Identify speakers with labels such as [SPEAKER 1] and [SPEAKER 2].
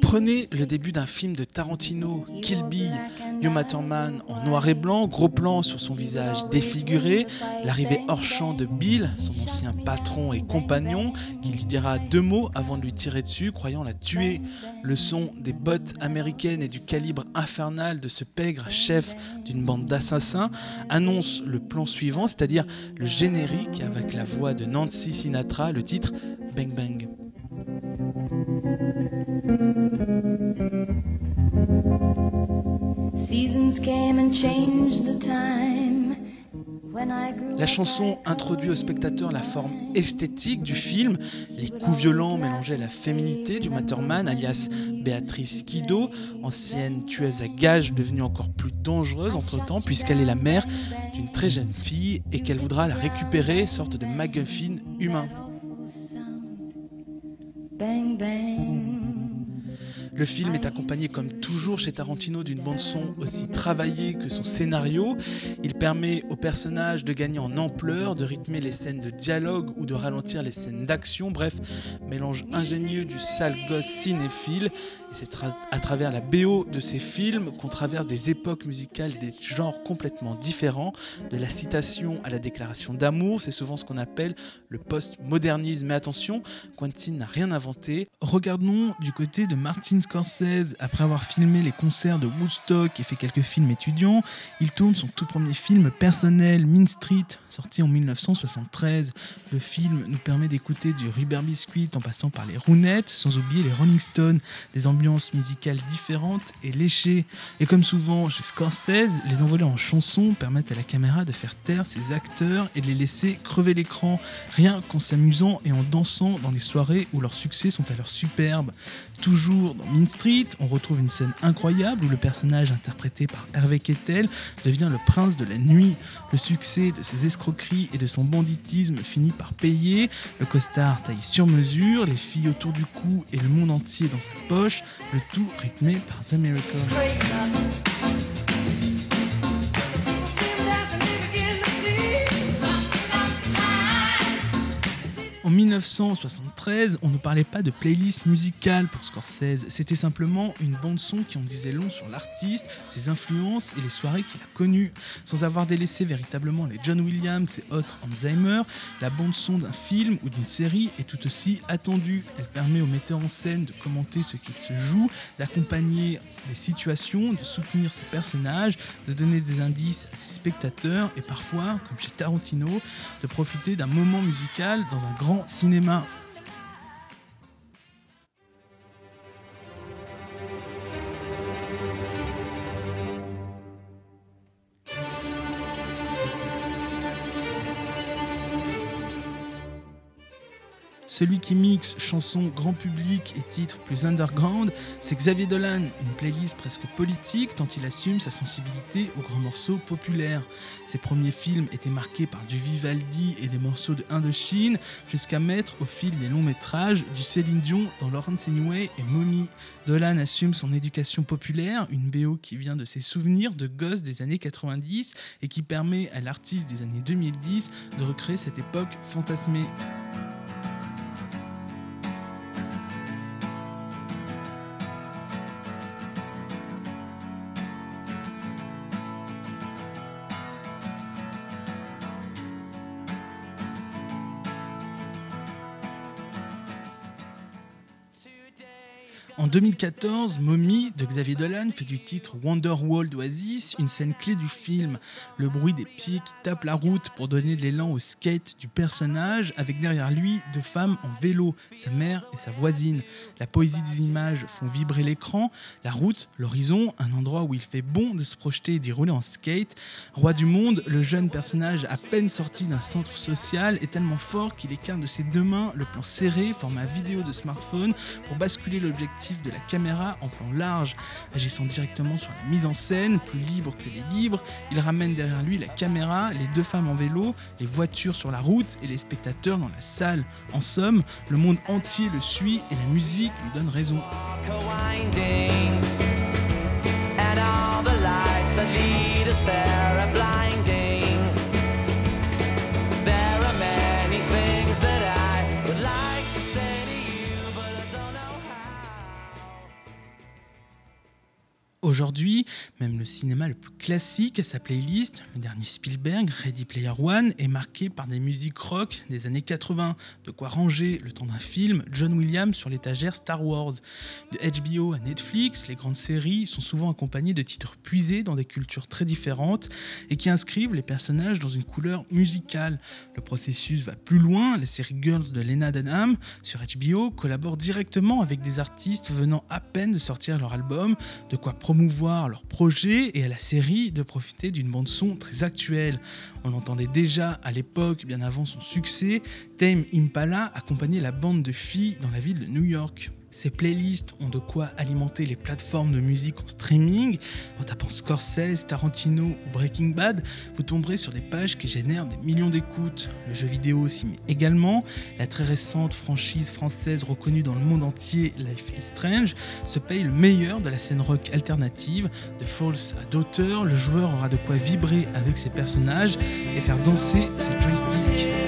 [SPEAKER 1] Prenez le début d'un film de Tarantino, Kill Bill, Thurman en noir et blanc, gros plan sur son visage défiguré, l'arrivée hors champ de Bill, son ancien patron et compagnon, qui lui dira deux mots avant de lui tirer dessus, croyant la tuer. Le son des bottes américaines et du calibre infernal de ce pègre chef d'une bande d'assassins annonce le plan suivant, c'est-à-dire le générique avec la voix de Nancy Sinatra, le titre Bang Bang. La chanson introduit au spectateur la forme esthétique du film, les coups violents mélangés à la féminité du Matterman, alias Béatrice Kido, ancienne tueuse à gages devenue encore plus dangereuse entre-temps puisqu'elle est la mère d'une très jeune fille et qu'elle voudra la récupérer, sorte de MacGuffin humain. Bang, bang. Le film est accompagné comme toujours chez Tarantino d'une bande son aussi travaillée que son scénario. Il permet aux personnages de gagner en ampleur, de rythmer les scènes de dialogue ou de ralentir les scènes d'action. Bref, mélange ingénieux du sale gosse cinéphile. Et c'est à travers la BO de ces films qu'on traverse des époques musicales et des genres complètement différents. De la citation à la déclaration d'amour, c'est souvent ce qu'on appelle le post-modernisme. Mais attention, Quentin n'a rien inventé. Regardons du côté de Martin Scorsese, après avoir filmé les concerts de Woodstock et fait quelques films étudiants, il tourne son tout premier film personnel, Mean Street, sorti en 1973. Le film nous permet d'écouter du Rubber Biscuit en passant par les Rounettes, sans oublier les Rolling Stones, des ambiances musicales différentes et léchées. Et comme souvent chez Scorsese, les envolées en chansons permettent à la caméra de faire taire ses acteurs et de les laisser crever l'écran, rien qu'en s'amusant et en dansant dans les soirées où leurs succès sont à leur superbe. Toujours dans Mean Street, on retrouve une scène incroyable où le personnage interprété par Hervé Kettel devient le prince de la nuit. Le succès de ses escroqueries et de son banditisme finit par payer. Le costard taille sur mesure, les filles autour du cou et le monde entier dans sa poche, le tout rythmé par The Miracle. 1973, on ne parlait pas de playlist musicale pour Scorsese, c'était simplement une bande-son qui en disait long sur l'artiste, ses influences et les soirées qu'il a connues. Sans avoir délaissé véritablement les John Williams et autres Alzheimer, la bande-son d'un film ou d'une série est tout aussi attendue. Elle permet au metteur en scène de commenter ce qu'il se joue, d'accompagner les situations, de soutenir ses personnages, de donner des indices à ses spectateurs et parfois, comme chez Tarantino, de profiter d'un moment musical dans un grand cinéma cinéma. Celui qui mixe chansons grand public et titres plus underground, c'est Xavier Dolan, une playlist presque politique tant il assume sa sensibilité aux grands morceaux populaires. Ses premiers films étaient marqués par du Vivaldi et des morceaux de Indochine, jusqu'à mettre au fil des longs métrages du Céline Dion dans Laurence Anyway et Mommy. Dolan assume son éducation populaire, une BO qui vient de ses souvenirs de gosse des années 90 et qui permet à l'artiste des années 2010 de recréer cette époque fantasmée. En 2014, Mommy de Xavier Dolan fait du titre Wonderwall d'Oasis une scène clé du film. Le bruit des pieds qui tapent la route pour donner de l'élan au skate du personnage, avec derrière lui deux femmes en vélo, sa mère et sa voisine. La poésie des images font vibrer l'écran, la route, l'horizon, un endroit où il fait bon de se projeter et d'y rouler en skate. Roi du monde, le jeune personnage à peine sorti d'un centre social est tellement fort qu'il écarte de ses deux mains le plan serré, format vidéo de smartphone, pour basculer l'objectif de la caméra en plan large, agissant directement sur la mise en scène, plus libre que les livres. Il ramène derrière lui la caméra, les deux femmes en vélo, les voitures sur la route et les spectateurs dans la salle. En somme, le monde entier le suit et la musique lui donne raison. Aujourd'hui, même le cinéma le plus classique à sa playlist, le dernier Spielberg, Ready Player One, est marqué par des musiques rock des années 80, de quoi ranger le temps d'un film John Williams sur l'étagère Star Wars. De HBO à Netflix, les grandes séries sont souvent accompagnées de titres puisés dans des cultures très différentes et qui inscrivent les personnages dans une couleur musicale. Le processus va plus loin, la série Girls de Lena Dunham sur HBO collabore directement avec des artistes venant à peine de sortir leur album, de quoi promouvoir leur projet et à la série de profiter d'une bande son très actuelle. On l'entendait déjà à l'époque, bien avant son succès, Tame Impala accompagnait la bande de filles dans la ville de New York. Ces playlists ont de quoi alimenter les plateformes de musique en streaming. En tapant Scorsese, Tarantino ou Breaking Bad, vous tomberez sur des pages qui génèrent des millions d'écoutes. Le jeu vidéo s'y met également. La très récente franchise française reconnue dans le monde entier, Life is Strange, se paye le meilleur de la scène rock alternative. De False à Daughter, le joueur aura de quoi vibrer avec ses personnages et faire danser ses joysticks.